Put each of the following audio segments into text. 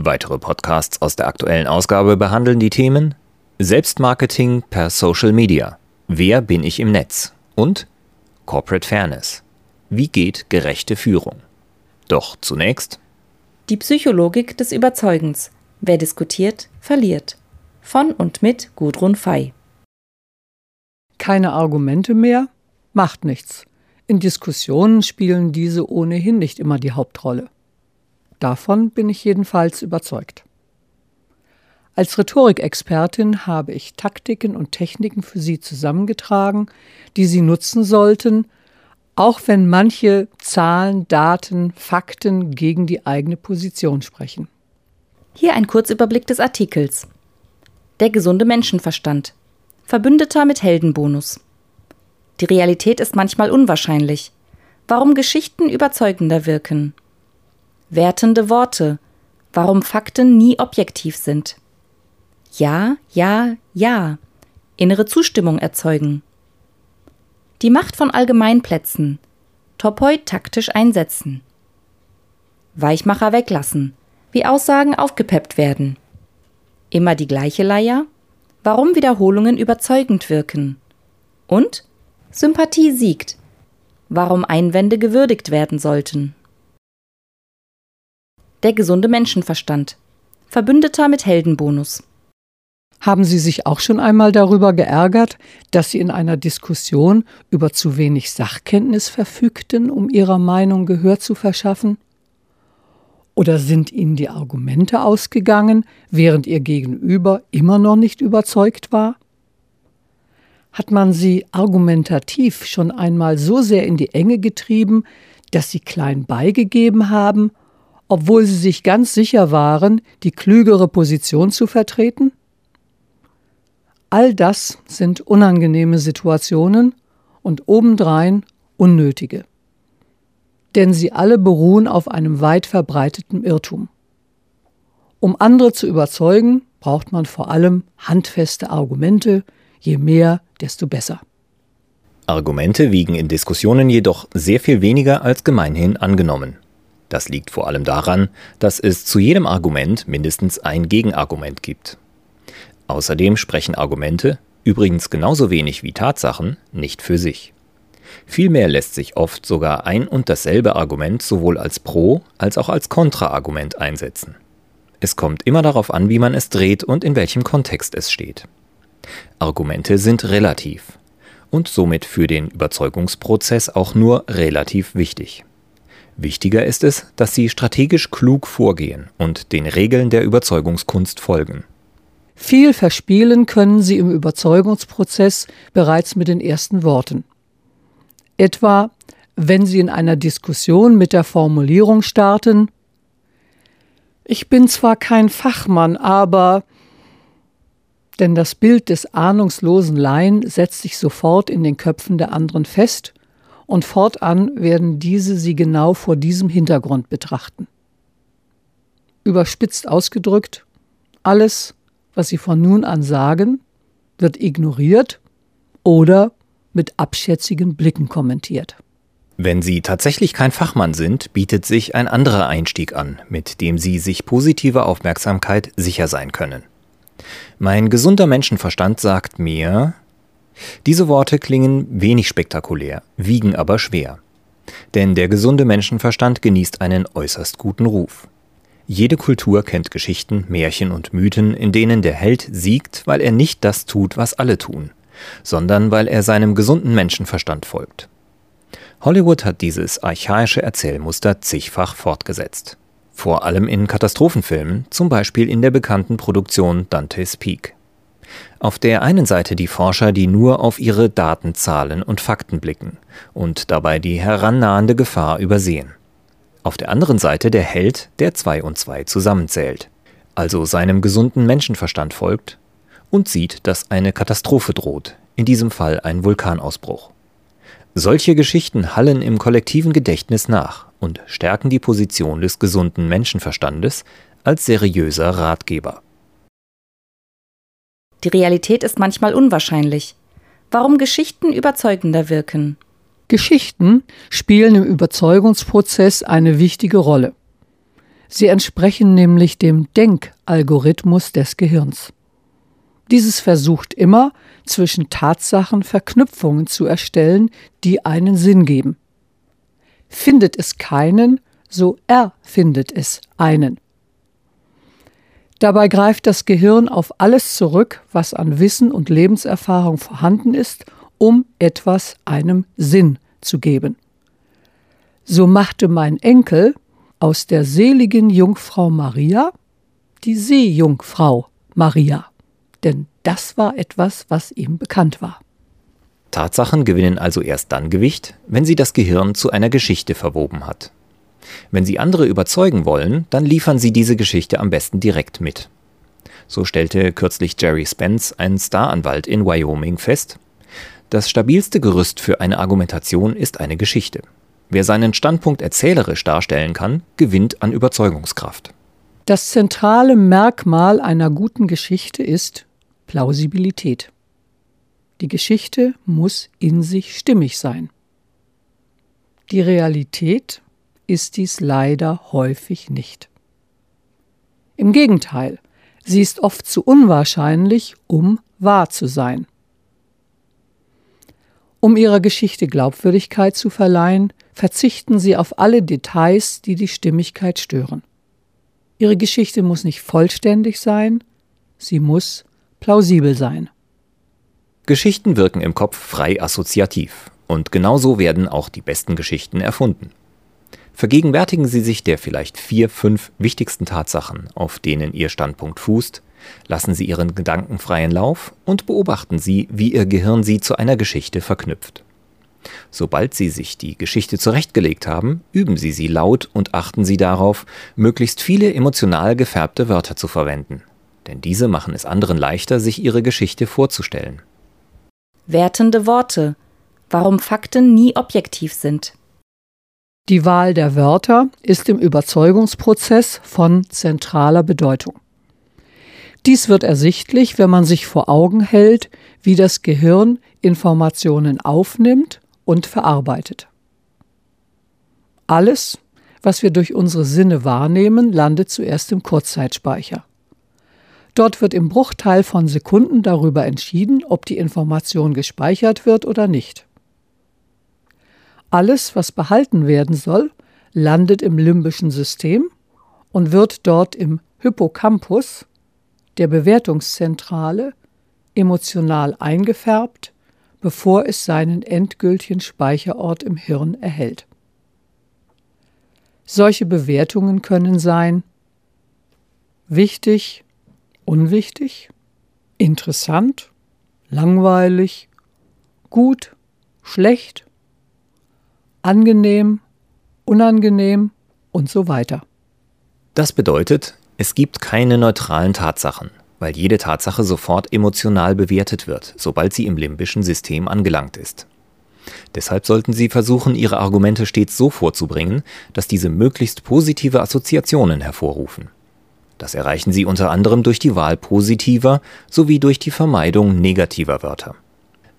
Weitere Podcasts aus der aktuellen Ausgabe behandeln die Themen Selbstmarketing per Social Media. Wer bin ich im Netz? Und Corporate Fairness. Wie geht gerechte Führung? Doch zunächst Die Psychologik des Überzeugens. Wer diskutiert, verliert. Von und mit Gudrun Fei. Keine Argumente mehr? Macht nichts. In Diskussionen spielen diese ohnehin nicht immer die Hauptrolle. Davon bin ich jedenfalls überzeugt. Als Rhetorikexpertin habe ich Taktiken und Techniken für Sie zusammengetragen, die Sie nutzen sollten, auch wenn manche Zahlen, Daten, Fakten gegen die eigene Position sprechen. Hier ein Kurzüberblick des Artikels. Der gesunde Menschenverstand. Verbündeter mit Heldenbonus. Die Realität ist manchmal unwahrscheinlich. Warum Geschichten überzeugender wirken. Wertende Worte. Warum Fakten nie objektiv sind. Ja, ja, ja. Innere Zustimmung erzeugen. Die Macht von Allgemeinplätzen. Topoi taktisch einsetzen. Weichmacher weglassen. Wie Aussagen aufgepeppt werden. Immer die gleiche Leier? Warum Wiederholungen überzeugend wirken? Und Sympathie siegt. Warum Einwände gewürdigt werden sollten. Der gesunde Menschenverstand. Verbündeter mit Heldenbonus. Haben Sie sich auch schon einmal darüber geärgert, dass Sie in einer Diskussion über zu wenig Sachkenntnis verfügten, um Ihrer Meinung Gehör zu verschaffen? Oder sind Ihnen die Argumente ausgegangen, während Ihr Gegenüber immer noch nicht überzeugt war? Hat man Sie argumentativ schon einmal so sehr in die Enge getrieben, dass Sie klein beigegeben haben obwohl sie sich ganz sicher waren, die klügere Position zu vertreten? All das sind unangenehme Situationen und obendrein unnötige. Denn sie alle beruhen auf einem weit verbreiteten Irrtum. Um andere zu überzeugen, braucht man vor allem handfeste Argumente, je mehr, desto besser. Argumente wiegen in Diskussionen jedoch sehr viel weniger als gemeinhin angenommen. Das liegt vor allem daran, dass es zu jedem Argument mindestens ein Gegenargument gibt. Außerdem sprechen Argumente, übrigens genauso wenig wie Tatsachen, nicht für sich. Vielmehr lässt sich oft sogar ein und dasselbe Argument sowohl als Pro- als auch als Kontraargument einsetzen. Es kommt immer darauf an, wie man es dreht und in welchem Kontext es steht. Argumente sind relativ und somit für den Überzeugungsprozess auch nur relativ wichtig. Wichtiger ist es, dass sie strategisch klug vorgehen und den Regeln der Überzeugungskunst folgen. Viel verspielen können sie im Überzeugungsprozess bereits mit den ersten Worten. Etwa, wenn sie in einer Diskussion mit der Formulierung starten Ich bin zwar kein Fachmann, aber denn das Bild des ahnungslosen Laien setzt sich sofort in den Köpfen der anderen fest und fortan werden diese sie genau vor diesem Hintergrund betrachten. Überspitzt ausgedrückt, alles, was sie von nun an sagen, wird ignoriert oder mit abschätzigen Blicken kommentiert. Wenn Sie tatsächlich kein Fachmann sind, bietet sich ein anderer Einstieg an, mit dem Sie sich positive Aufmerksamkeit sicher sein können. Mein gesunder Menschenverstand sagt mir, diese Worte klingen wenig spektakulär, wiegen aber schwer. Denn der gesunde Menschenverstand genießt einen äußerst guten Ruf. Jede Kultur kennt Geschichten, Märchen und Mythen, in denen der Held siegt, weil er nicht das tut, was alle tun, sondern weil er seinem gesunden Menschenverstand folgt. Hollywood hat dieses archaische Erzählmuster zigfach fortgesetzt. Vor allem in Katastrophenfilmen, zum Beispiel in der bekannten Produktion Dante's Peak. Auf der einen Seite die Forscher, die nur auf ihre Datenzahlen und Fakten blicken und dabei die herannahende Gefahr übersehen. Auf der anderen Seite der Held, der zwei und zwei zusammenzählt. also seinem gesunden Menschenverstand folgt und sieht, dass eine Katastrophe droht, in diesem Fall ein Vulkanausbruch. Solche Geschichten hallen im kollektiven Gedächtnis nach und stärken die Position des gesunden Menschenverstandes als seriöser Ratgeber. Die Realität ist manchmal unwahrscheinlich. Warum Geschichten überzeugender wirken? Geschichten spielen im Überzeugungsprozess eine wichtige Rolle. Sie entsprechen nämlich dem Denkalgorithmus des Gehirns. Dieses versucht immer, zwischen Tatsachen Verknüpfungen zu erstellen, die einen Sinn geben. Findet es keinen, so erfindet es einen. Dabei greift das Gehirn auf alles zurück, was an Wissen und Lebenserfahrung vorhanden ist, um etwas einem Sinn zu geben. So machte mein Enkel aus der seligen Jungfrau Maria die Seejungfrau Maria, denn das war etwas, was ihm bekannt war. Tatsachen gewinnen also erst dann Gewicht, wenn sie das Gehirn zu einer Geschichte verwoben hat. Wenn Sie andere überzeugen wollen, dann liefern Sie diese Geschichte am besten direkt mit. So stellte kürzlich Jerry Spence, ein Staranwalt in Wyoming, fest, das stabilste Gerüst für eine Argumentation ist eine Geschichte. Wer seinen Standpunkt erzählerisch darstellen kann, gewinnt an Überzeugungskraft. Das zentrale Merkmal einer guten Geschichte ist Plausibilität. Die Geschichte muss in sich stimmig sein. Die Realität ist dies leider häufig nicht. Im Gegenteil, sie ist oft zu unwahrscheinlich, um wahr zu sein. Um ihrer Geschichte Glaubwürdigkeit zu verleihen, verzichten sie auf alle Details, die die Stimmigkeit stören. Ihre Geschichte muss nicht vollständig sein, sie muss plausibel sein. Geschichten wirken im Kopf frei assoziativ, und genauso werden auch die besten Geschichten erfunden. Vergegenwärtigen Sie sich der vielleicht vier, fünf wichtigsten Tatsachen, auf denen Ihr Standpunkt fußt, Lassen Sie Ihren Gedanken freien Lauf und beobachten Sie, wie Ihr Gehirn sie zu einer Geschichte verknüpft. Sobald Sie sich die Geschichte zurechtgelegt haben, üben Sie sie laut und achten Sie darauf, möglichst viele emotional gefärbte Wörter zu verwenden. Denn diese machen es anderen leichter, sich ihre Geschichte vorzustellen. Wertende Worte. Warum Fakten nie objektiv sind. Die Wahl der Wörter ist im Überzeugungsprozess von zentraler Bedeutung. Dies wird ersichtlich, wenn man sich vor Augen hält, wie das Gehirn Informationen aufnimmt und verarbeitet. Alles, was wir durch unsere Sinne wahrnehmen, landet zuerst im Kurzzeitspeicher. Dort wird im Bruchteil von Sekunden darüber entschieden, ob die Information gespeichert wird oder nicht. Alles, was behalten werden soll, landet im limbischen System und wird dort im Hippocampus, der Bewertungszentrale emotional eingefärbt, bevor es seinen endgültigen Speicherort im Hirn erhält. Solche Bewertungen können sein wichtig, unwichtig, interessant, langweilig, gut, schlecht, angenehm, unangenehm und so weiter. Das bedeutet, es gibt keine neutralen Tatsachen, weil jede Tatsache sofort emotional bewertet wird, sobald sie im limbischen System angelangt ist. Deshalb sollten Sie versuchen, Ihre Argumente stets so vorzubringen, dass diese möglichst positive Assoziationen hervorrufen. Das erreichen Sie unter anderem durch die Wahl positiver sowie durch die Vermeidung negativer Wörter.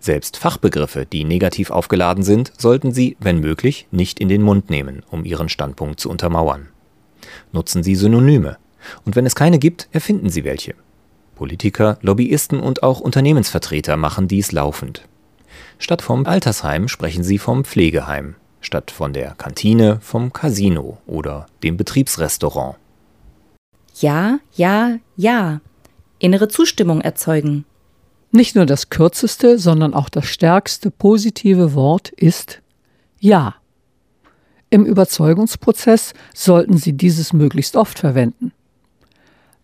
Selbst Fachbegriffe, die negativ aufgeladen sind, sollten Sie, wenn möglich, nicht in den Mund nehmen, um Ihren Standpunkt zu untermauern. Nutzen Sie Synonyme, und wenn es keine gibt, erfinden sie welche. Politiker, Lobbyisten und auch Unternehmensvertreter machen dies laufend. Statt vom Altersheim sprechen sie vom Pflegeheim, statt von der Kantine vom Casino oder dem Betriebsrestaurant. Ja, ja, ja. Innere Zustimmung erzeugen. Nicht nur das kürzeste, sondern auch das stärkste positive Wort ist Ja. Im Überzeugungsprozess sollten Sie dieses möglichst oft verwenden.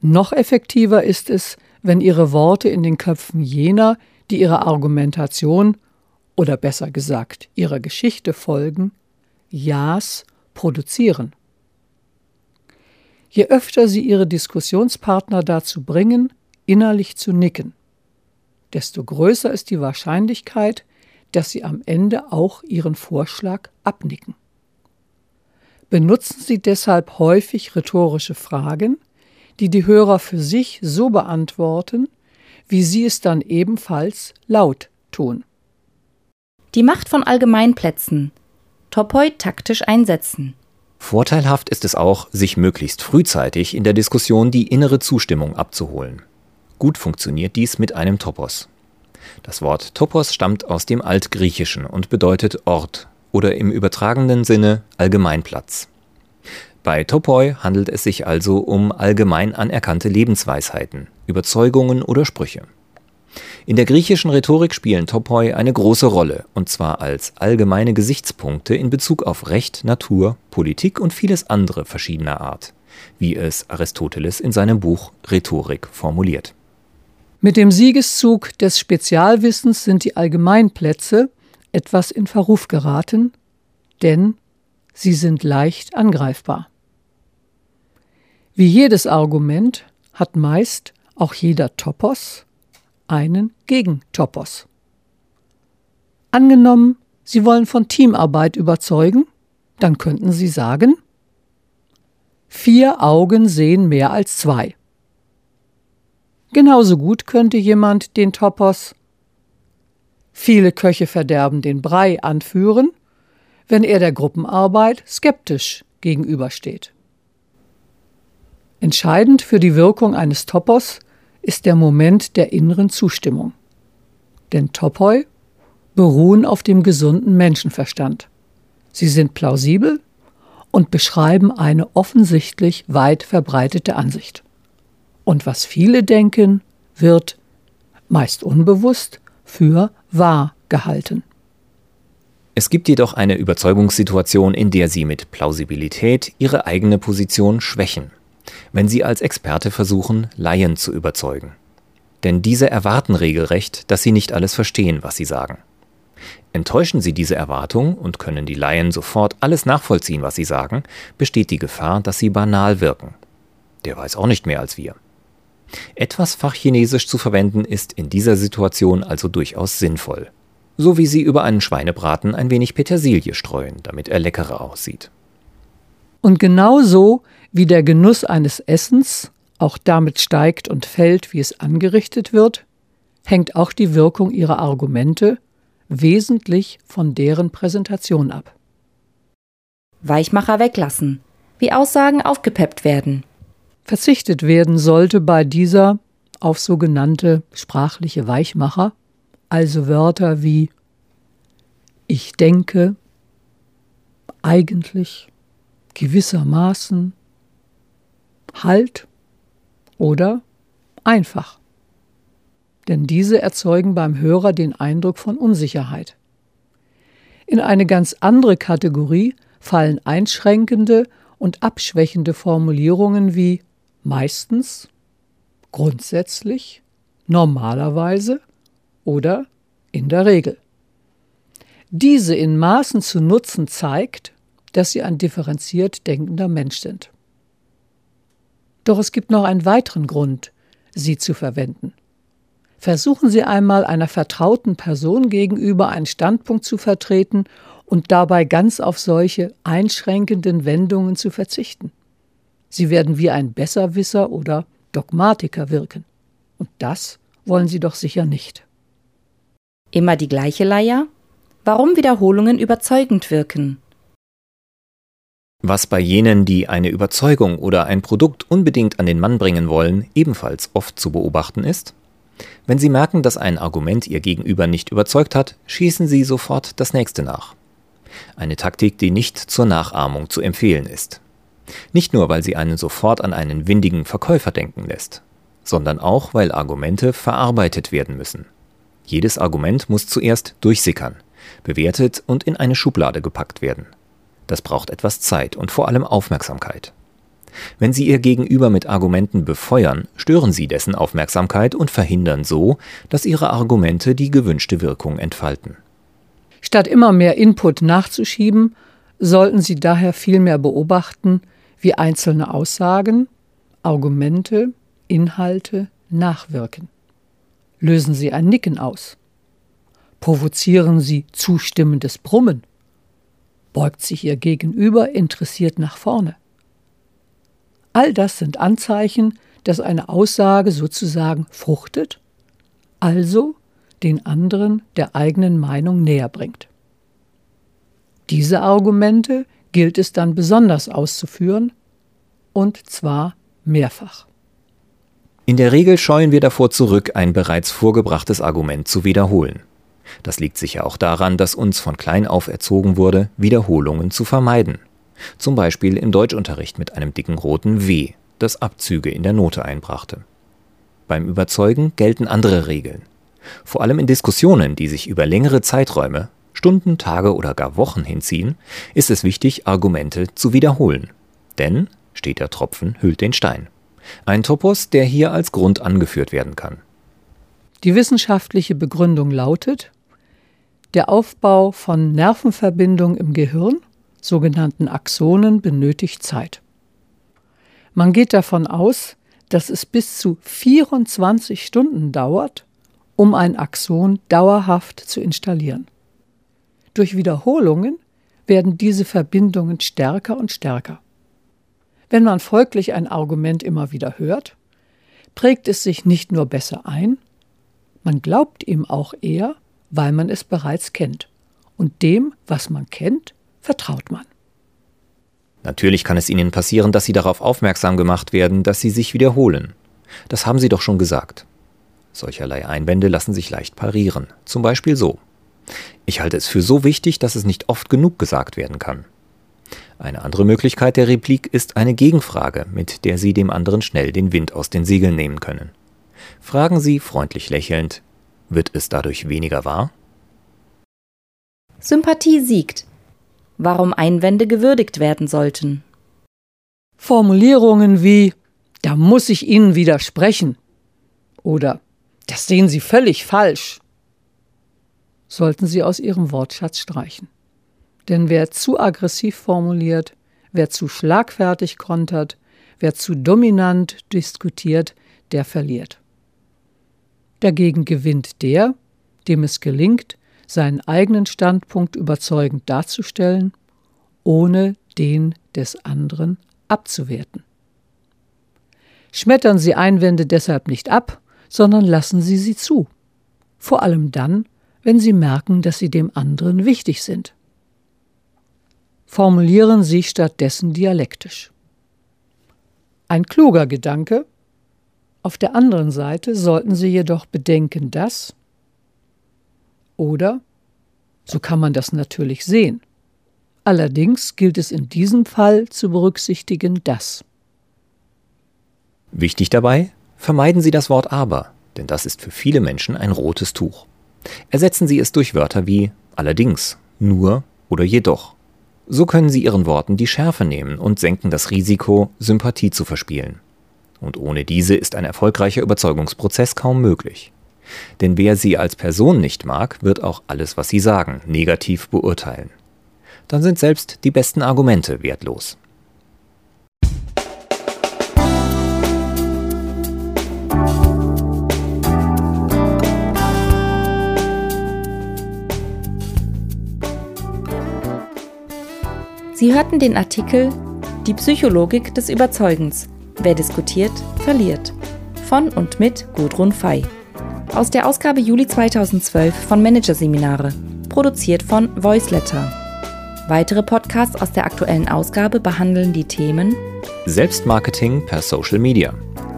Noch effektiver ist es, wenn Ihre Worte in den Köpfen jener, die Ihrer Argumentation oder besser gesagt Ihrer Geschichte folgen, Ja's produzieren. je öfter Sie Ihre Diskussionspartner dazu bringen, innerlich zu nicken, desto größer ist die Wahrscheinlichkeit, dass Sie am Ende auch Ihren Vorschlag abnicken. Benutzen Sie deshalb häufig rhetorische Fragen, die die Hörer für sich so beantworten, wie sie es dann ebenfalls laut tun. Die Macht von Allgemeinplätzen. Topoi taktisch einsetzen. Vorteilhaft ist es auch, sich möglichst frühzeitig in der Diskussion die innere Zustimmung abzuholen. Gut funktioniert dies mit einem Topos. Das Wort Topos stammt aus dem Altgriechischen und bedeutet Ort oder im übertragenen Sinne Allgemeinplatz. Bei Topoi handelt es sich also um allgemein anerkannte Lebensweisheiten, Überzeugungen oder Sprüche. In der griechischen Rhetorik spielen Topoi eine große Rolle, und zwar als allgemeine Gesichtspunkte in Bezug auf Recht, Natur, Politik und vieles andere verschiedener Art, wie es Aristoteles in seinem Buch Rhetorik formuliert. Mit dem Siegeszug des Spezialwissens sind die Allgemeinplätze etwas in Verruf geraten, denn sie sind leicht angreifbar. Wie jedes Argument hat meist auch jeder Topos einen Gegentopos. Angenommen, Sie wollen von Teamarbeit überzeugen, dann könnten Sie sagen, vier Augen sehen mehr als zwei. Genauso gut könnte jemand den Topos Viele Köche verderben den Brei anführen, wenn er der Gruppenarbeit skeptisch gegenübersteht. Entscheidend für die Wirkung eines Topos ist der Moment der inneren Zustimmung. Denn Topoi beruhen auf dem gesunden Menschenverstand. Sie sind plausibel und beschreiben eine offensichtlich weit verbreitete Ansicht. Und was viele denken, wird, meist unbewusst, für wahr gehalten. Es gibt jedoch eine Überzeugungssituation, in der Sie mit Plausibilität Ihre eigene Position schwächen wenn sie als Experte versuchen, Laien zu überzeugen. Denn diese erwarten regelrecht, dass sie nicht alles verstehen, was sie sagen. Enttäuschen sie diese Erwartung und können die Laien sofort alles nachvollziehen, was sie sagen, besteht die Gefahr, dass sie banal wirken. Der weiß auch nicht mehr als wir. Etwas Fachchinesisch zu verwenden ist in dieser Situation also durchaus sinnvoll. So wie sie über einen Schweinebraten ein wenig Petersilie streuen, damit er leckerer aussieht. Und genau so wie der Genuss eines Essens auch damit steigt und fällt, wie es angerichtet wird, hängt auch die Wirkung ihrer Argumente wesentlich von deren Präsentation ab. Weichmacher weglassen, wie Aussagen aufgepeppt werden. Verzichtet werden sollte bei dieser auf sogenannte sprachliche Weichmacher, also Wörter wie ich denke, eigentlich, gewissermaßen, halt oder einfach. Denn diese erzeugen beim Hörer den Eindruck von Unsicherheit. In eine ganz andere Kategorie fallen einschränkende und abschwächende Formulierungen wie meistens, grundsätzlich, normalerweise oder in der Regel. Diese in Maßen zu nutzen zeigt, dass sie ein differenziert denkender Mensch sind. Doch es gibt noch einen weiteren Grund, sie zu verwenden. Versuchen Sie einmal einer vertrauten Person gegenüber einen Standpunkt zu vertreten und dabei ganz auf solche einschränkenden Wendungen zu verzichten. Sie werden wie ein Besserwisser oder Dogmatiker wirken. Und das wollen Sie doch sicher nicht. Immer die gleiche Leier? Warum Wiederholungen überzeugend wirken? Was bei jenen, die eine Überzeugung oder ein Produkt unbedingt an den Mann bringen wollen, ebenfalls oft zu beobachten ist? Wenn Sie merken, dass ein Argument Ihr Gegenüber nicht überzeugt hat, schießen Sie sofort das nächste nach. Eine Taktik, die nicht zur Nachahmung zu empfehlen ist. Nicht nur, weil sie einen sofort an einen windigen Verkäufer denken lässt, sondern auch, weil Argumente verarbeitet werden müssen. Jedes Argument muss zuerst durchsickern, bewertet und in eine Schublade gepackt werden. Das braucht etwas Zeit und vor allem Aufmerksamkeit. Wenn Sie Ihr Gegenüber mit Argumenten befeuern, stören Sie dessen Aufmerksamkeit und verhindern so, dass Ihre Argumente die gewünschte Wirkung entfalten. Statt immer mehr Input nachzuschieben, sollten Sie daher vielmehr beobachten, wie einzelne Aussagen, Argumente, Inhalte nachwirken. Lösen Sie ein Nicken aus. Provozieren Sie zustimmendes Brummen. Beugt sich Ihr Gegenüber interessiert nach vorne. All das sind Anzeichen, dass eine Aussage sozusagen fruchtet, also den anderen der eigenen Meinung näher bringt. Diese Argumente gilt es dann besonders auszuführen, und zwar mehrfach. In der Regel scheuen wir davor zurück, ein bereits vorgebrachtes Argument zu wiederholen. Das liegt sicher auch daran, dass uns von klein auf erzogen wurde, Wiederholungen zu vermeiden. Zum Beispiel im Deutschunterricht mit einem dicken roten W, das Abzüge in der Note einbrachte. Beim Überzeugen gelten andere Regeln. Vor allem in Diskussionen, die sich über längere Zeiträume, Stunden, Tage oder gar Wochen hinziehen, ist es wichtig, Argumente zu wiederholen. Denn, steht der Tropfen, hüllt den Stein. Ein Topos, der hier als Grund angeführt werden kann. Die wissenschaftliche Begründung lautet, der Aufbau von Nervenverbindungen im Gehirn, sogenannten Axonen, benötigt Zeit. Man geht davon aus, dass es bis zu 24 Stunden dauert, um ein Axon dauerhaft zu installieren. Durch Wiederholungen werden diese Verbindungen stärker und stärker. Wenn man folglich ein Argument immer wieder hört, prägt es sich nicht nur besser ein, man glaubt ihm auch eher, weil man es bereits kennt. Und dem, was man kennt, vertraut man. Natürlich kann es Ihnen passieren, dass Sie darauf aufmerksam gemacht werden, dass Sie sich wiederholen. Das haben Sie doch schon gesagt. Solcherlei Einwände lassen sich leicht parieren. Zum Beispiel so. Ich halte es für so wichtig, dass es nicht oft genug gesagt werden kann. Eine andere Möglichkeit der Replik ist eine Gegenfrage, mit der Sie dem anderen schnell den Wind aus den Segeln nehmen können. Fragen Sie freundlich lächelnd, wird es dadurch weniger wahr? Sympathie siegt. Warum Einwände gewürdigt werden sollten. Formulierungen wie Da muss ich Ihnen widersprechen oder Das sehen Sie völlig falsch sollten Sie aus Ihrem Wortschatz streichen. Denn wer zu aggressiv formuliert, wer zu schlagfertig kontert, wer zu dominant diskutiert, der verliert. Dagegen gewinnt der, dem es gelingt, seinen eigenen Standpunkt überzeugend darzustellen, ohne den des anderen abzuwerten. Schmettern Sie Einwände deshalb nicht ab, sondern lassen Sie sie zu. Vor allem dann, wenn Sie merken, dass Sie dem anderen wichtig sind. Formulieren Sie stattdessen dialektisch. Ein kluger Gedanke. Auf der anderen Seite sollten Sie jedoch bedenken, dass oder so kann man das natürlich sehen. Allerdings gilt es in diesem Fall zu berücksichtigen, dass. Wichtig dabei, vermeiden Sie das Wort aber, denn das ist für viele Menschen ein rotes Tuch. Ersetzen Sie es durch Wörter wie allerdings, nur oder jedoch. So können Sie Ihren Worten die Schärfe nehmen und senken das Risiko, Sympathie zu verspielen. Und ohne diese ist ein erfolgreicher Überzeugungsprozess kaum möglich. Denn wer Sie als Person nicht mag, wird auch alles, was Sie sagen, negativ beurteilen. Dann sind selbst die besten Argumente wertlos. Sie hörten den Artikel Die Psychologik des Überzeugens. Wer diskutiert, verliert. Von und mit Gudrun Fei. Aus der Ausgabe Juli 2012 von Managerseminare. Produziert von Voiceletter. Weitere Podcasts aus der aktuellen Ausgabe behandeln die Themen Selbstmarketing per Social Media.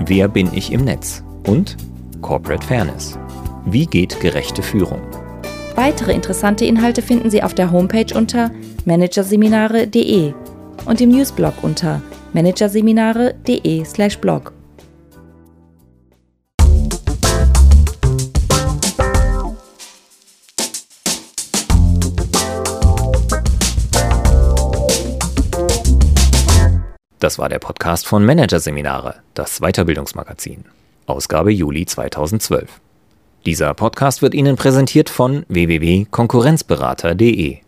Wer bin ich im Netz? Und Corporate Fairness. Wie geht gerechte Führung? Weitere interessante Inhalte finden Sie auf der Homepage unter managerseminare.de und im Newsblog unter managerseminare.de/blog. Das war der Podcast von Managerseminare, das Weiterbildungsmagazin. Ausgabe Juli 2012. Dieser Podcast wird Ihnen präsentiert von www.konkurrenzberater.de.